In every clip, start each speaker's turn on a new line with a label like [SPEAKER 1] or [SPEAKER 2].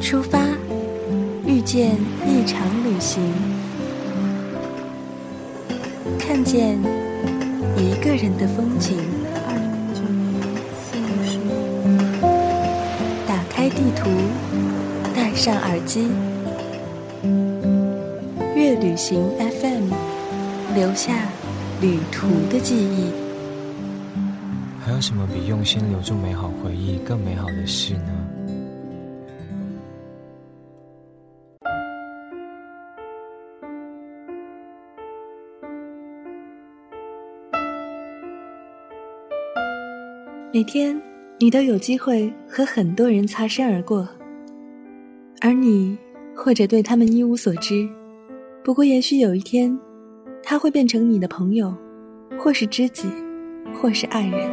[SPEAKER 1] 出发，遇见一场旅行，看见一个人的风景。二零零九年四月十五。打开地图，戴上耳机，乐旅行 FM，留下旅途的记忆。
[SPEAKER 2] 还有什么比用心留住美好回忆更美好的事呢？
[SPEAKER 1] 每天，你都有机会和很多人擦身而过，而你或者对他们一无所知。不过，也许有一天，他会变成你的朋友，或是知己，或是爱人。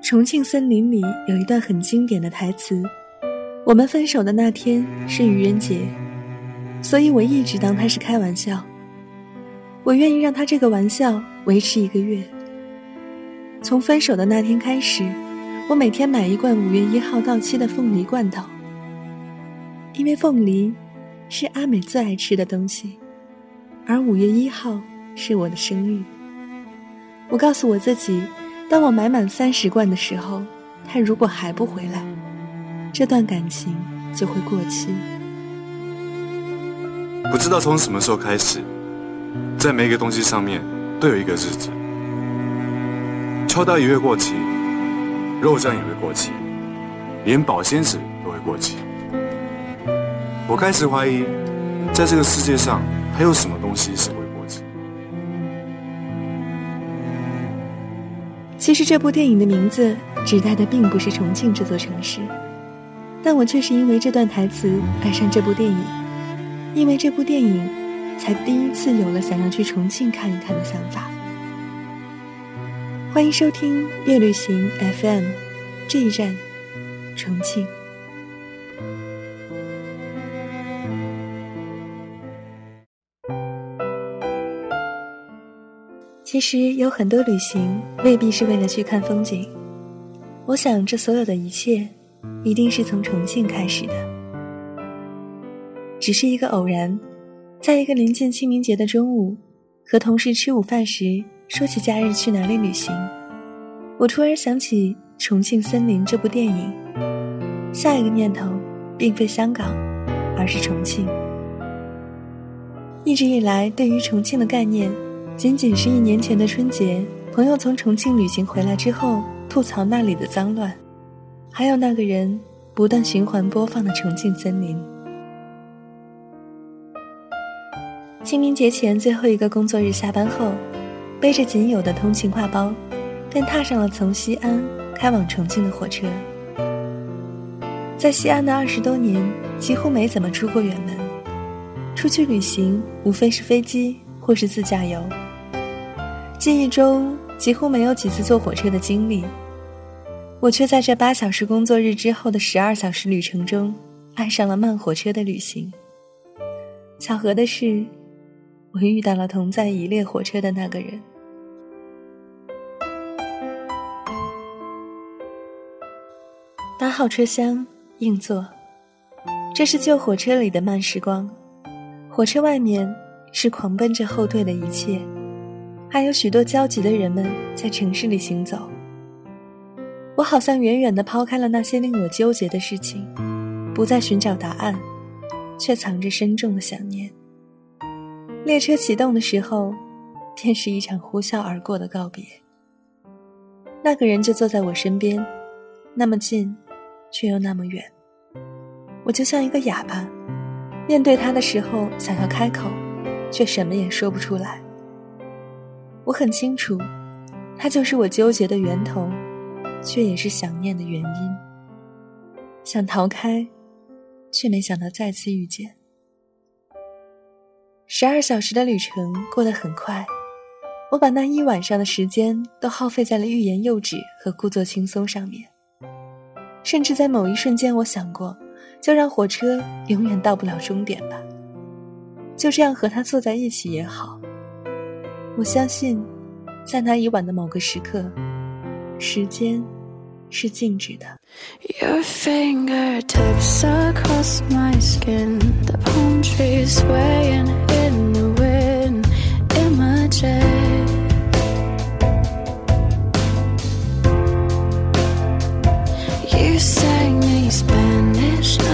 [SPEAKER 1] 重庆森林里有一段很经典的台词：“我们分手的那天是愚人节，所以我一直当他是开玩笑。”我愿意让他这个玩笑维持一个月。从分手的那天开始，我每天买一罐五月一号到期的凤梨罐头，因为凤梨是阿美最爱吃的东西，而五月一号是我的生日。我告诉我自己，当我买满三十罐的时候，他如果还不回来，这段感情就会过期。
[SPEAKER 3] 不知道从什么时候开始。在每一个东西上面都有一个日子，秋刀鱼会过期，肉酱也会过期，连保鲜纸都会过期。我开始怀疑，在这个世界上还有什么东西是会过期。
[SPEAKER 1] 其实这部电影的名字指代的并不是重庆这座城市，但我却是因为这段台词爱上这部电影，因为这部电影。才第一次有了想要去重庆看一看的想法。欢迎收听夜旅行 FM，这一站，重庆。其实有很多旅行未必是为了去看风景，我想这所有的一切，一定是从重庆开始的，只是一个偶然。在一个临近清明节的中午，和同事吃午饭时，说起假日去哪里旅行，我突然想起《重庆森林》这部电影。下一个念头，并非香港，而是重庆。一直以来，对于重庆的概念，仅仅是一年前的春节，朋友从重庆旅行回来之后，吐槽那里的脏乱，还有那个人不断循环播放的《重庆森林》。清明节前最后一个工作日下班后，背着仅有的通勤挎包，便踏上了从西安开往重庆的火车。在西安的二十多年，几乎没怎么出过远门，出去旅行无非是飞机或是自驾游。记忆中几乎没有几次坐火车的经历，我却在这八小时工作日之后的十二小时旅程中，爱上了慢火车的旅行。巧合的是。我遇到了同在一列火车的那个人。八号车厢，硬座。这是旧火车里的慢时光。火车外面是狂奔着后退的一切，还有许多焦急的人们在城市里行走。我好像远远的抛开了那些令我纠结的事情，不再寻找答案，却藏着深重的想念。列车启动的时候，便是一场呼啸而过的告别。那个人就坐在我身边，那么近，却又那么远。我就像一个哑巴，面对他的时候想要开口，却什么也说不出来。我很清楚，他就是我纠结的源头，却也是想念的原因。想逃开，却没想到再次遇见。十二小时的旅程过得很快，我把那一晚上的时间都耗费在了欲言又止和故作轻松上面。甚至在某一瞬间，我想过，就让火车永远到不了终点吧，就这样和他坐在一起也好。我相信，在那一晚的某个时刻，时间是静止的。
[SPEAKER 4] Your fingertips across my skin, the palm trees swaying in the wind, imagine. You sang me Spanish.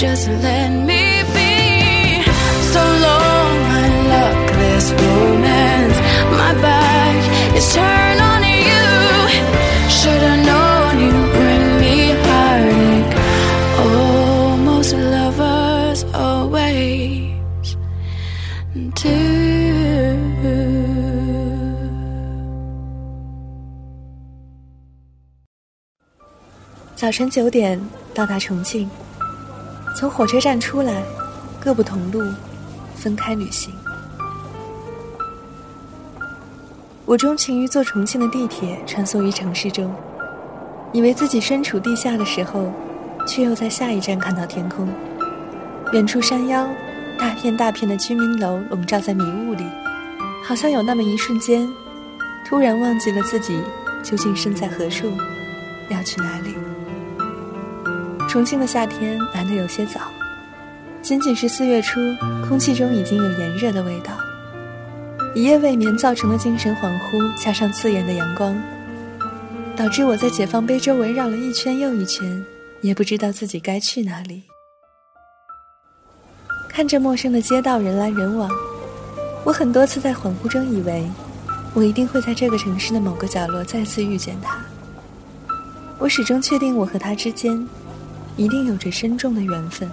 [SPEAKER 4] just let me be. So long, my luckless romance, my back is turned on you. Should have known you bring me heartache. Oh, most lovers always do.
[SPEAKER 1] 早晨九点到达重庆。从火车站出来，各不同路，分开旅行。我钟情于坐重庆的地铁穿梭于城市中，以为自己身处地下的时候，却又在下一站看到天空。远处山腰，大片大片的居民楼笼罩在迷雾里，好像有那么一瞬间，突然忘记了自己究竟身在何处，要去哪里。重庆的夏天来得有些早，仅仅是四月初，空气中已经有炎热的味道。一夜未眠造成的精神恍惚，加上刺眼的阳光，导致我在解放碑周围绕了一圈又一圈，也不知道自己该去哪里。看着陌生的街道人来人往，我很多次在恍惚中以为，我一定会在这个城市的某个角落再次遇见他。我始终确定我和他之间。一定有着深重的缘分。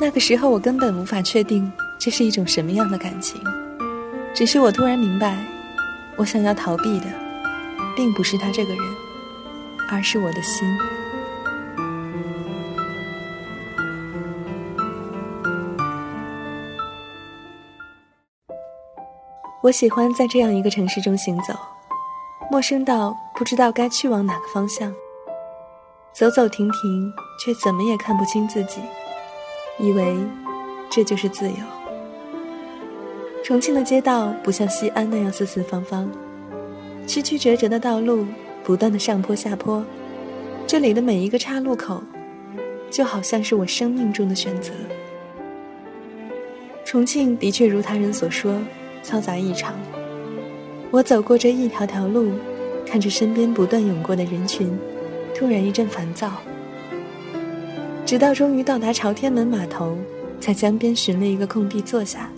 [SPEAKER 1] 那个时候，我根本无法确定这是一种什么样的感情。只是我突然明白，我想要逃避的，并不是他这个人，而是我的心。我喜欢在这样一个城市中行走，陌生到不知道该去往哪个方向，走走停停，却怎么也看不清自己，以为这就是自由。重庆的街道不像西安那样四四方方，曲曲折折的道路不断的上坡下坡，这里的每一个岔路口，就好像是我生命中的选择。重庆的确如他人所说。嘈杂异常。我走过这一条条路，看着身边不断涌过的人群，突然一阵烦躁。直到终于到达朝天门码头，在江边寻了一个空地坐下，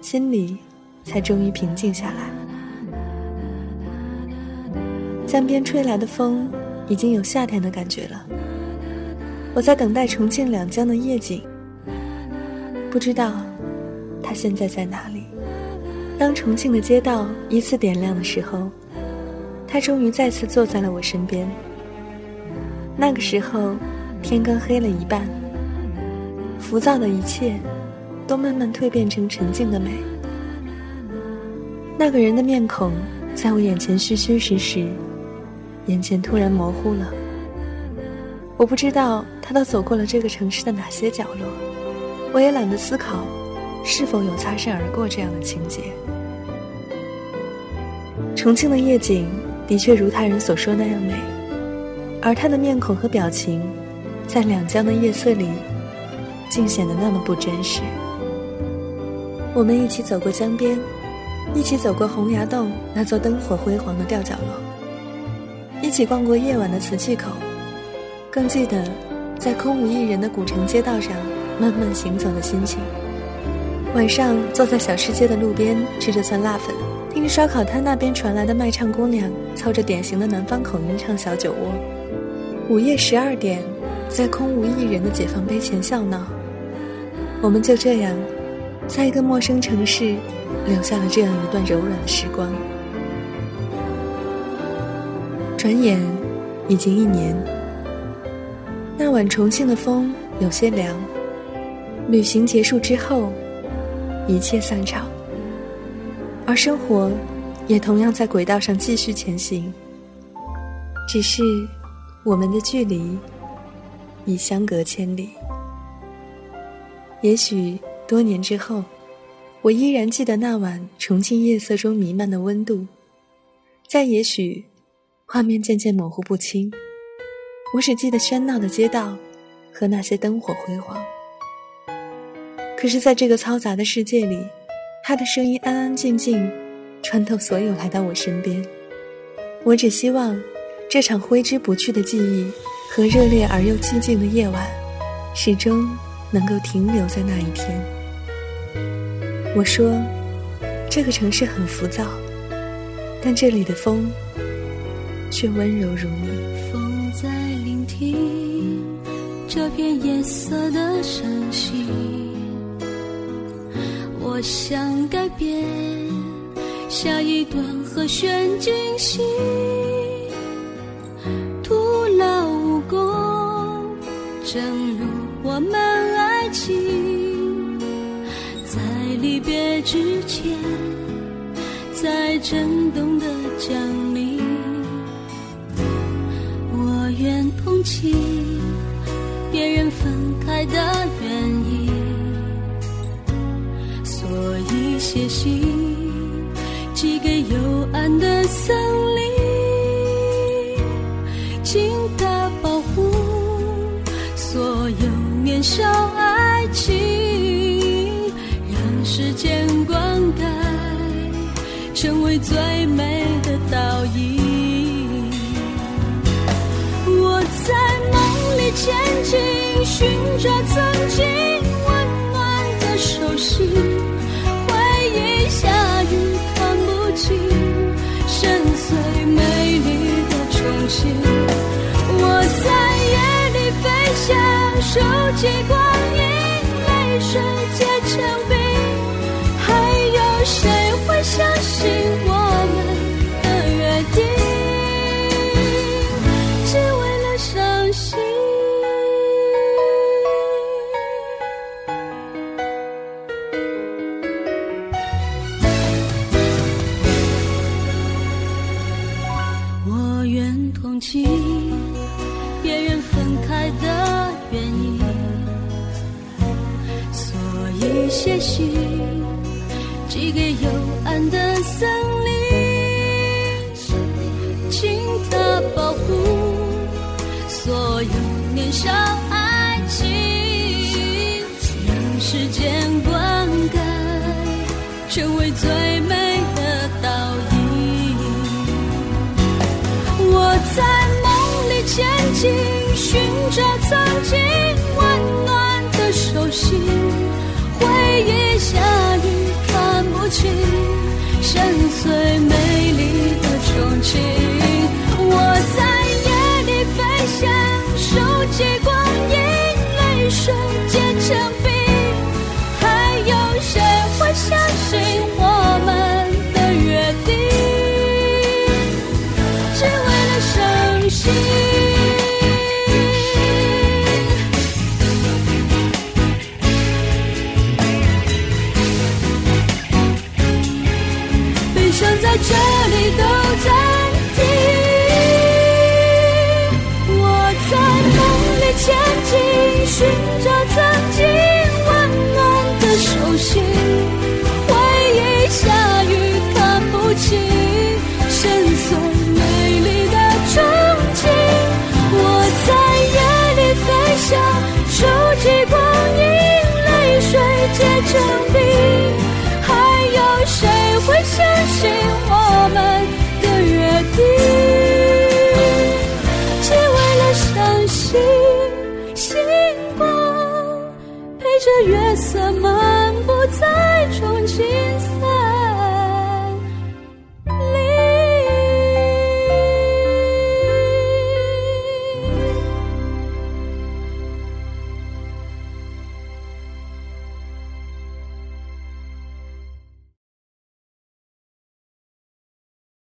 [SPEAKER 1] 心里才终于平静下来。江边吹来的风，已经有夏天的感觉了。我在等待重庆两江的夜景，不知道他现在在哪里。当重庆的街道依次点亮的时候，他终于再次坐在了我身边。那个时候，天刚黑了一半，浮躁的一切都慢慢蜕变成沉静的美。那个人的面孔在我眼前虚虚实实，眼前突然模糊了。我不知道他都走过了这个城市的哪些角落，我也懒得思考。是否有擦身而过这样的情节？重庆的夜景的确如他人所说那样美，而他的面孔和表情，在两江的夜色里，竟显得那么不真实。我们一起走过江边，一起走过洪崖洞那座灯火辉煌的吊脚楼，一起逛过夜晚的瓷器口，更记得在空无一人的古城街道上慢慢行走的心情。晚上坐在小吃街的路边吃着酸辣粉，听着烧烤摊那边传来的卖唱姑娘操着典型的南方口音唱小酒窝。午夜十二点，在空无一人的解放碑前笑闹。我们就这样，在一个陌生城市，留下了这样一段柔软的时光。转眼，已经一年。那晚重庆的风有些凉。旅行结束之后。一切散场，而生活也同样在轨道上继续前行。只是我们的距离已相隔千里。也许多年之后，我依然记得那晚重庆夜色中弥漫的温度。再也许，画面渐渐模糊不清，我只记得喧闹的街道和那些灯火辉煌。可是，在这个嘈杂的世界里，他的声音安安静静，穿透所有来到我身边。我只希望，这场挥之不去的记忆和热烈而又寂静的夜晚，始终能够停留在那一天。我说，这个城市很浮躁，但这里的风，却温柔如你。
[SPEAKER 5] 风在聆听这片夜色的声息。我想改变下一段和弦进行，正如我们爱情，在离别之前，在震动的降临，我愿同情别人分开的原因。所以写信燃烧爱情，让时间灌溉，成为最美的倒影。我在梦里前进，寻找曾经温暖的手心，回忆下雨看不清，深邃美丽的重庆。收集光写信，寄给幽暗的森林，请它保护所有年少爱情，让时间灌溉，成为最美的倒影。我在梦里前进，寻找曾经最美丽的憧憬。just 不在重庆。